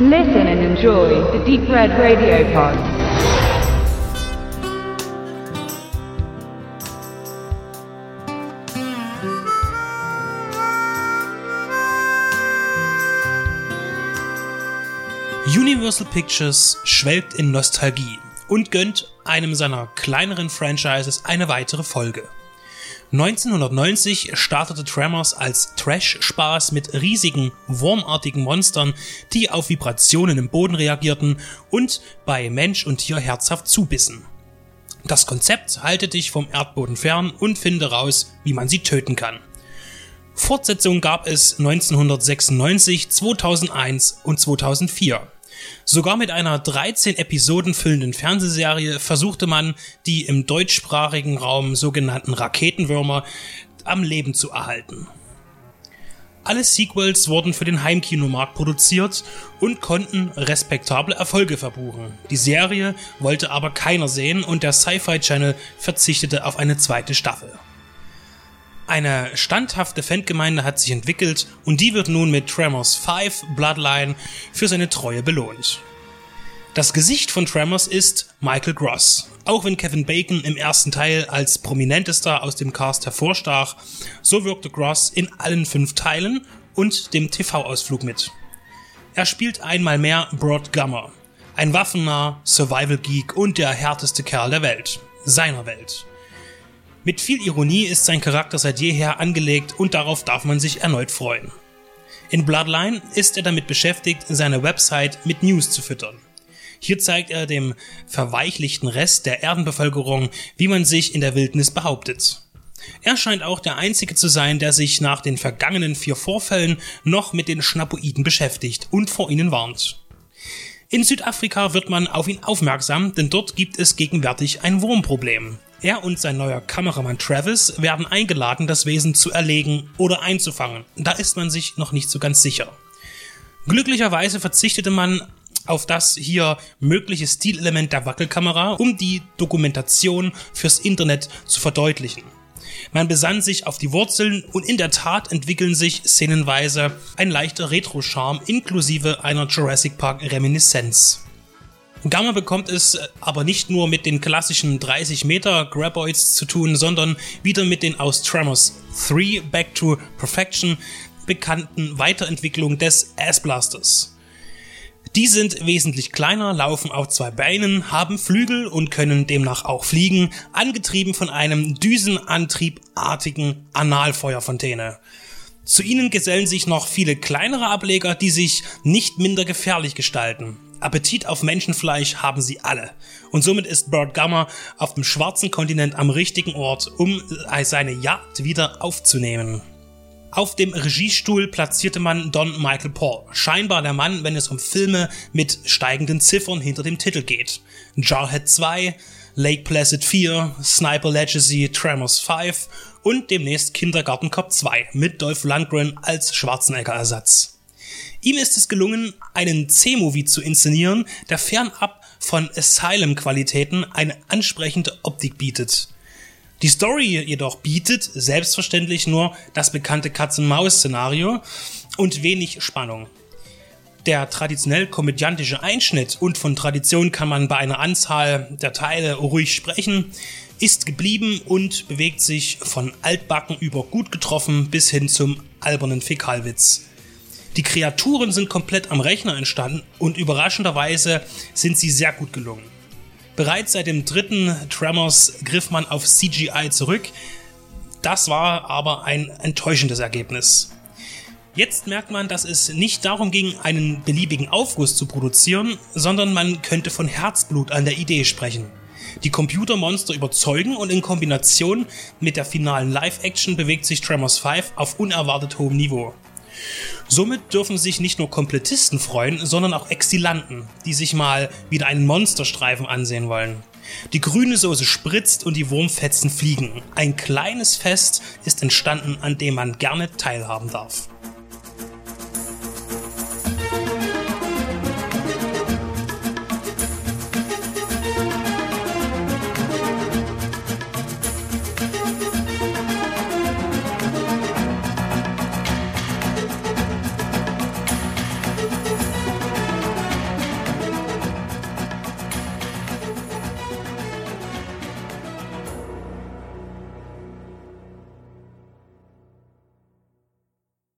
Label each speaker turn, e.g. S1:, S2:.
S1: Listen and enjoy the Deep Red Radio Pod.
S2: Universal Pictures schwelgt in Nostalgie und gönnt einem seiner kleineren Franchises eine weitere Folge. 1990 startete Tremors als Trash-Spaß mit riesigen, wurmartigen Monstern, die auf Vibrationen im Boden reagierten und bei Mensch und Tier herzhaft zubissen. Das Konzept halte dich vom Erdboden fern und finde raus, wie man sie töten kann. Fortsetzungen gab es 1996, 2001 und 2004. Sogar mit einer 13 Episoden füllenden Fernsehserie versuchte man, die im deutschsprachigen Raum sogenannten Raketenwürmer am Leben zu erhalten. Alle Sequels wurden für den Heimkinomarkt produziert und konnten respektable Erfolge verbuchen. Die Serie wollte aber keiner sehen und der Sci-Fi Channel verzichtete auf eine zweite Staffel. Eine standhafte Fangemeinde hat sich entwickelt und die wird nun mit Tremors 5 Bloodline für seine Treue belohnt. Das Gesicht von Tremors ist Michael Gross. Auch wenn Kevin Bacon im ersten Teil als prominentester aus dem Cast hervorstach, so wirkte Gross in allen fünf Teilen und dem TV-Ausflug mit. Er spielt einmal mehr Broad Gummer, ein waffennah Survival-Geek und der härteste Kerl der Welt, seiner Welt. Mit viel Ironie ist sein Charakter seit jeher angelegt und darauf darf man sich erneut freuen. In Bloodline ist er damit beschäftigt, seine Website mit News zu füttern. Hier zeigt er dem verweichlichten Rest der Erdenbevölkerung, wie man sich in der Wildnis behauptet. Er scheint auch der Einzige zu sein, der sich nach den vergangenen vier Vorfällen noch mit den Schnapoiden beschäftigt und vor ihnen warnt. In Südafrika wird man auf ihn aufmerksam, denn dort gibt es gegenwärtig ein Wurmproblem. Er und sein neuer Kameramann Travis werden eingeladen, das Wesen zu erlegen oder einzufangen. Da ist man sich noch nicht so ganz sicher. Glücklicherweise verzichtete man auf das hier mögliche Stilelement der Wackelkamera, um die Dokumentation fürs Internet zu verdeutlichen. Man besann sich auf die Wurzeln und in der Tat entwickeln sich szenenweise ein leichter Retro-Charme inklusive einer Jurassic Park Reminiszenz. Gamma bekommt es aber nicht nur mit den klassischen 30 Meter Graboids zu tun, sondern wieder mit den aus Tremors 3 Back to Perfection bekannten Weiterentwicklungen des Ass Blasters. Die sind wesentlich kleiner, laufen auf zwei Beinen, haben Flügel und können demnach auch fliegen, angetrieben von einem düsenantriebartigen Analfeuerfontäne. Zu ihnen gesellen sich noch viele kleinere Ableger, die sich nicht minder gefährlich gestalten. Appetit auf Menschenfleisch haben sie alle. Und somit ist Bert Gummer auf dem schwarzen Kontinent am richtigen Ort, um seine Jagd wieder aufzunehmen. Auf dem Regiestuhl platzierte man Don Michael Paul, scheinbar der Mann, wenn es um Filme mit steigenden Ziffern hinter dem Titel geht. Jarhead 2, Lake Placid 4, Sniper Legacy, Tremors 5 und demnächst Kindergarten Cop 2 mit Dolph Lundgren als Schwarzenegger-Ersatz. Ihm ist es gelungen, einen C-Movie zu inszenieren, der fernab von Asylum-Qualitäten eine ansprechende Optik bietet. Die Story jedoch bietet selbstverständlich nur das bekannte Katz-und-Maus-Szenario und wenig Spannung. Der traditionell komödiantische Einschnitt, und von Tradition kann man bei einer Anzahl der Teile ruhig sprechen, ist geblieben und bewegt sich von altbacken über gut getroffen bis hin zum albernen Fäkalwitz. Die Kreaturen sind komplett am Rechner entstanden und überraschenderweise sind sie sehr gut gelungen. Bereits seit dem dritten Tremors griff man auf CGI zurück. Das war aber ein enttäuschendes Ergebnis. Jetzt merkt man, dass es nicht darum ging, einen beliebigen Aufguss zu produzieren, sondern man könnte von Herzblut an der Idee sprechen. Die Computermonster überzeugen und in Kombination mit der finalen Live-Action bewegt sich Tremors 5 auf unerwartet hohem Niveau. Somit dürfen sich nicht nur Komplettisten freuen, sondern auch Exilanten, die sich mal wieder einen Monsterstreifen ansehen wollen. Die grüne Soße spritzt und die Wurmfetzen fliegen. Ein kleines Fest ist entstanden, an dem man gerne teilhaben darf.